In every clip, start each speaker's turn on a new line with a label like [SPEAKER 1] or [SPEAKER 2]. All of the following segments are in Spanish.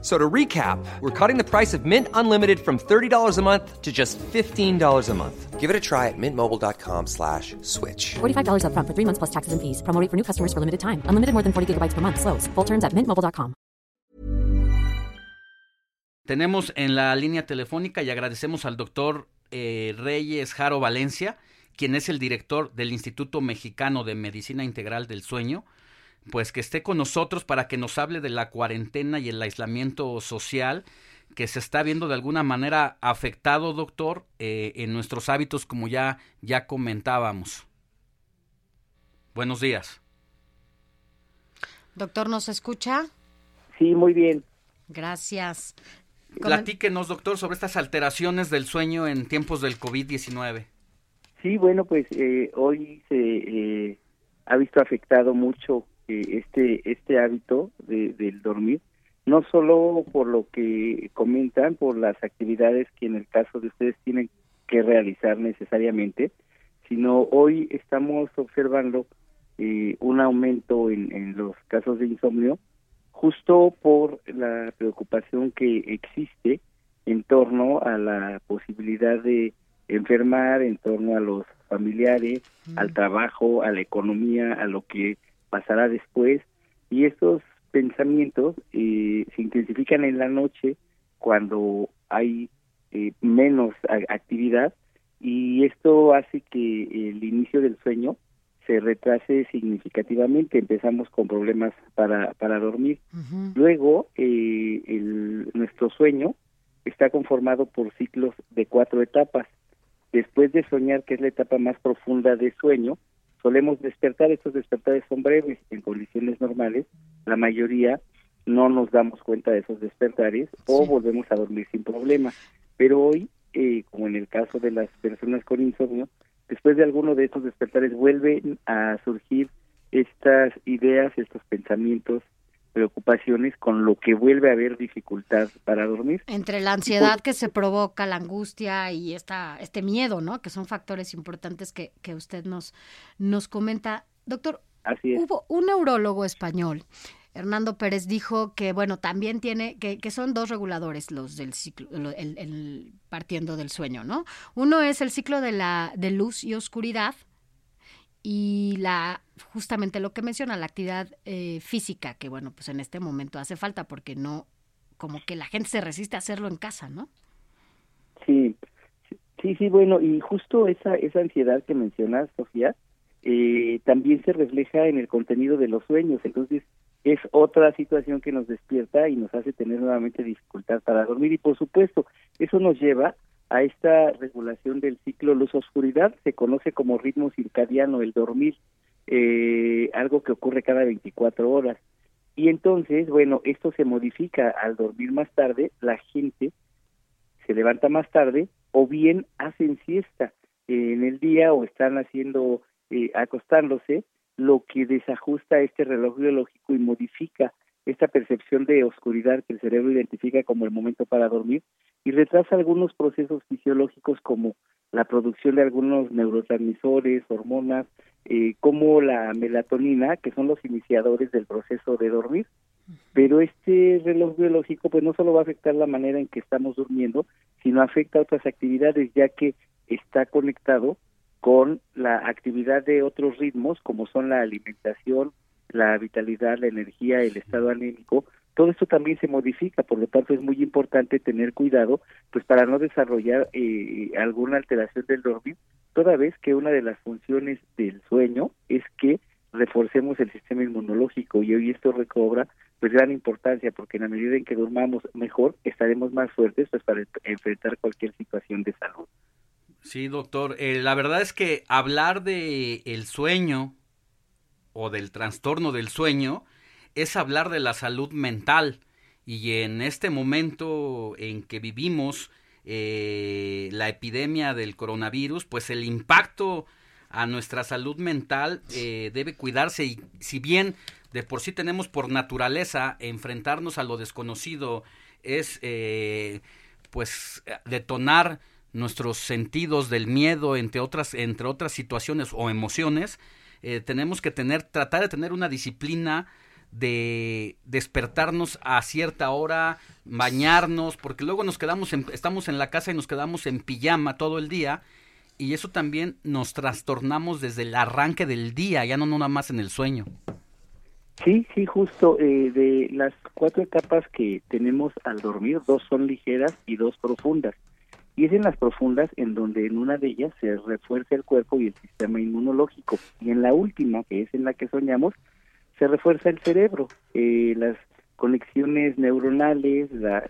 [SPEAKER 1] So to recap, we're cutting the price of Mint Unlimited from $30 a month to just $15 a month.
[SPEAKER 2] Give it a try at mintmobile.com slash switch.
[SPEAKER 3] $45 upfront for three months plus taxes and fees. Promo rate for new customers for limited time. Unlimited more than 40 gigabytes per month. Slows. Full terms at mintmobile.com.
[SPEAKER 4] Tenemos en la línea telefónica y agradecemos al doctor eh, Reyes Jaro Valencia, quien es el director del Instituto Mexicano de Medicina Integral del Sueño, pues que esté con nosotros para que nos hable de la cuarentena y el aislamiento social que se está viendo de alguna manera afectado, doctor, eh, en nuestros hábitos, como ya, ya comentábamos. Buenos días.
[SPEAKER 5] Doctor, ¿nos escucha?
[SPEAKER 6] Sí, muy bien.
[SPEAKER 5] Gracias.
[SPEAKER 4] Platíquenos, doctor, sobre estas alteraciones del sueño en tiempos del COVID-19.
[SPEAKER 6] Sí, bueno, pues eh, hoy se eh, ha visto afectado mucho este este hábito de, del dormir, no solo por lo que comentan, por las actividades que en el caso de ustedes tienen que realizar necesariamente, sino hoy estamos observando eh, un aumento en, en los casos de insomnio, justo por la preocupación que existe en torno a la posibilidad de enfermar, en torno a los familiares, al trabajo, a la economía, a lo que pasará después y estos pensamientos eh, se intensifican en la noche cuando hay eh, menos actividad y esto hace que el inicio del sueño se retrase significativamente. Empezamos con problemas para para dormir. Luego eh, el, nuestro sueño está conformado por ciclos de cuatro etapas. Después de soñar que es la etapa más profunda de sueño solemos despertar, estos despertares son breves en condiciones normales, la mayoría no nos damos cuenta de esos despertares o volvemos a dormir sin problema. Pero hoy, eh, como en el caso de las personas con insomnio, después de alguno de estos despertares vuelven a surgir estas ideas, estos pensamientos preocupaciones con lo que vuelve a haber dificultad para dormir.
[SPEAKER 5] Entre la ansiedad que se provoca, la angustia y esta, este miedo, ¿no? Que son factores importantes que, que usted nos, nos comenta. Doctor, hubo un neurólogo español, Hernando Pérez, dijo que, bueno, también tiene, que, que son dos reguladores los del ciclo, el, partiendo del sueño, ¿no? Uno es el ciclo de la de luz y oscuridad, y la justamente lo que menciona la actividad eh, física que bueno pues en este momento hace falta porque no como que la gente se resiste a hacerlo en casa no
[SPEAKER 6] sí sí sí bueno y justo esa esa ansiedad que mencionas Sofía eh, también se refleja en el contenido de los sueños entonces es otra situación que nos despierta y nos hace tener nuevamente dificultad para dormir y por supuesto eso nos lleva a esta regulación del ciclo luz-oscuridad, se conoce como ritmo circadiano, el dormir, eh, algo que ocurre cada 24 horas. Y entonces, bueno, esto se modifica al dormir más tarde, la gente se levanta más tarde o bien hacen siesta en el día o están haciendo, eh, acostándose, lo que desajusta este reloj biológico y modifica esta percepción de oscuridad que el cerebro identifica como el momento para dormir y retrasa algunos procesos fisiológicos como la producción de algunos neurotransmisores, hormonas, eh, como la melatonina, que son los iniciadores del proceso de dormir. Pero este reloj biológico pues no solo va a afectar la manera en que estamos durmiendo, sino afecta otras actividades, ya que está conectado con la actividad de otros ritmos, como son la alimentación, la vitalidad, la energía, el estado anímico, todo esto también se modifica, por lo tanto es muy importante tener cuidado, pues para no desarrollar eh, alguna alteración del dormir, toda vez que una de las funciones del sueño es que reforcemos el sistema inmunológico y hoy esto recobra pues gran importancia porque en la medida en que durmamos mejor estaremos más fuertes pues para enfrentar cualquier situación de salud.
[SPEAKER 4] Sí, doctor, eh, la verdad es que hablar de el sueño o del trastorno del sueño es hablar de la salud mental. Y en este momento en que vivimos eh, la epidemia del coronavirus, pues el impacto a nuestra salud mental eh, debe cuidarse. Y si bien de por sí tenemos por naturaleza enfrentarnos a lo desconocido, es eh, pues detonar nuestros sentidos del miedo entre otras entre otras situaciones o emociones eh, tenemos que tener tratar de tener una disciplina de despertarnos a cierta hora bañarnos porque luego nos quedamos estamos en la casa y nos quedamos en pijama todo el día y eso también nos trastornamos desde el arranque del día ya no nada más en el sueño
[SPEAKER 6] Sí, sí, justo. Eh, de las cuatro etapas que tenemos al dormir, dos son ligeras y dos profundas. Y es en las profundas en donde en una de ellas se refuerza el cuerpo y el sistema inmunológico. Y en la última, que es en la que soñamos, se refuerza el cerebro. Eh, las conexiones neuronales, las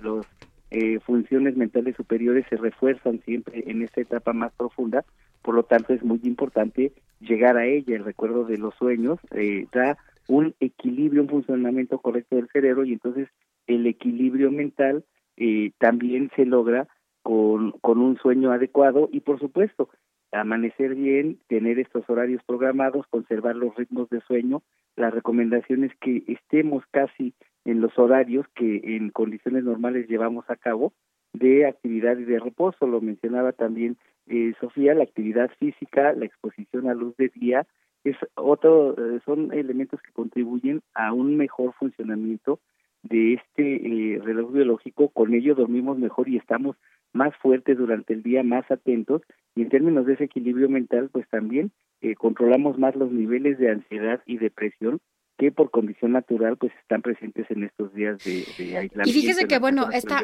[SPEAKER 6] eh, funciones mentales superiores se refuerzan siempre en esta etapa más profunda. Por lo tanto, es muy importante llegar a ella. El recuerdo de los sueños eh, da un equilibrio, un funcionamiento correcto del cerebro y entonces el equilibrio mental eh, también se logra con, con un sueño adecuado y por supuesto amanecer bien, tener estos horarios programados, conservar los ritmos de sueño. La recomendación es que estemos casi en los horarios que en condiciones normales llevamos a cabo de actividad y de reposo. Lo mencionaba también eh, Sofía, la actividad física, la exposición a luz de día, es otro, eh, son elementos que contribuyen a un mejor funcionamiento de este eh, reloj biológico, con ello dormimos mejor y estamos más fuertes durante el día, más atentos y en términos de ese equilibrio mental, pues también eh, controlamos más los niveles de ansiedad y depresión que por condición natural pues están presentes en estos días de, aislamiento.
[SPEAKER 5] Y fíjese que bueno, esta,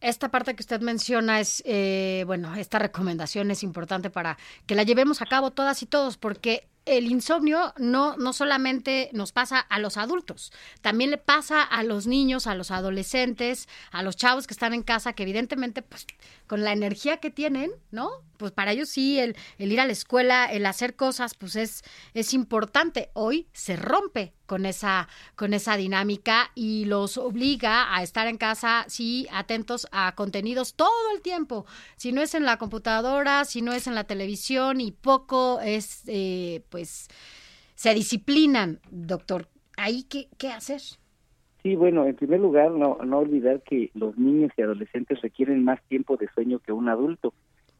[SPEAKER 5] esta parte que usted menciona es, eh, bueno, esta recomendación es importante para que la llevemos a cabo todas y todos, porque el insomnio no, no solamente nos pasa a los adultos, también le pasa a los niños, a los adolescentes, a los chavos que están en casa, que evidentemente, pues, con la energía que tienen, ¿no? Pues para ellos sí, el, el ir a la escuela, el hacer cosas, pues es, es importante. Hoy se rompe con esa, con esa dinámica y los obliga a estar en casa, sí, atentos a contenidos todo el tiempo. Si no es en la computadora, si no es en la televisión y poco es, eh, pues, se disciplinan, doctor. ¿Ahí qué, qué hacer?
[SPEAKER 6] Sí, bueno, en primer lugar, no, no olvidar que los niños y adolescentes requieren más tiempo de sueño que un adulto.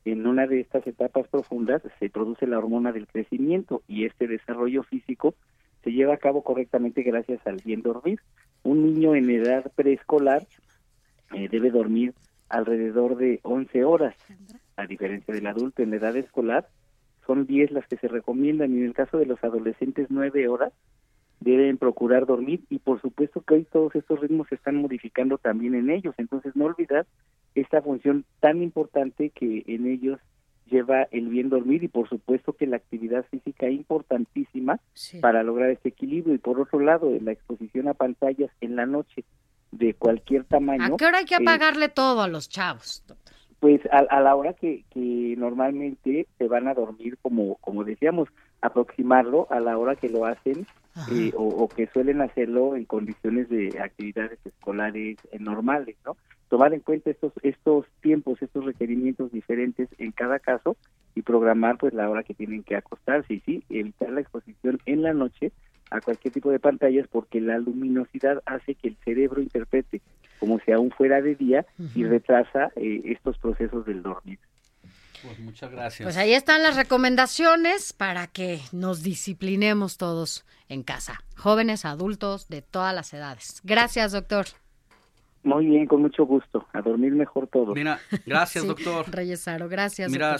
[SPEAKER 6] En una de estas etapas profundas se produce la hormona del crecimiento y este desarrollo físico se lleva a cabo correctamente gracias al bien dormir. Un niño en edad preescolar eh, debe dormir alrededor de 11 horas, a diferencia del adulto en edad escolar, son 10 las que se recomiendan y en el caso de los adolescentes 9 horas deben procurar dormir y por supuesto que hoy todos estos ritmos se están modificando también en ellos, entonces no olvidar esta función tan importante que en ellos lleva el bien dormir y por supuesto que la actividad física es importantísima para lograr este equilibrio y por otro lado la exposición a pantallas en la noche de cualquier tamaño.
[SPEAKER 5] ¿A qué hora hay que eh, apagarle todo a los chavos?
[SPEAKER 6] Pues a, la hora que, que normalmente se van a dormir, como, como decíamos, aproximarlo a la hora que lo hacen eh, o, que suelen hacerlo en condiciones de actividades escolares eh, normales, ¿no? Tomar en cuenta estos estos tiempos, estos requerimientos diferentes en cada caso y programar pues la hora que tienen que acostarse y sí, evitar la exposición en la noche a cualquier tipo de pantallas porque la luminosidad hace que el cerebro interprete como si aún fuera de día y retrasa eh, estos procesos del dormir.
[SPEAKER 4] Pues muchas gracias.
[SPEAKER 5] Pues ahí están las recomendaciones para que nos disciplinemos todos en casa, jóvenes, adultos, de todas las edades. Gracias, doctor.
[SPEAKER 6] Muy bien, con mucho gusto. A dormir mejor todo.
[SPEAKER 4] Mira, gracias, doctor.
[SPEAKER 5] Reyesaro, gracias. Mira.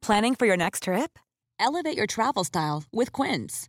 [SPEAKER 7] Planning for your next trip? Elevate your travel style with Quince.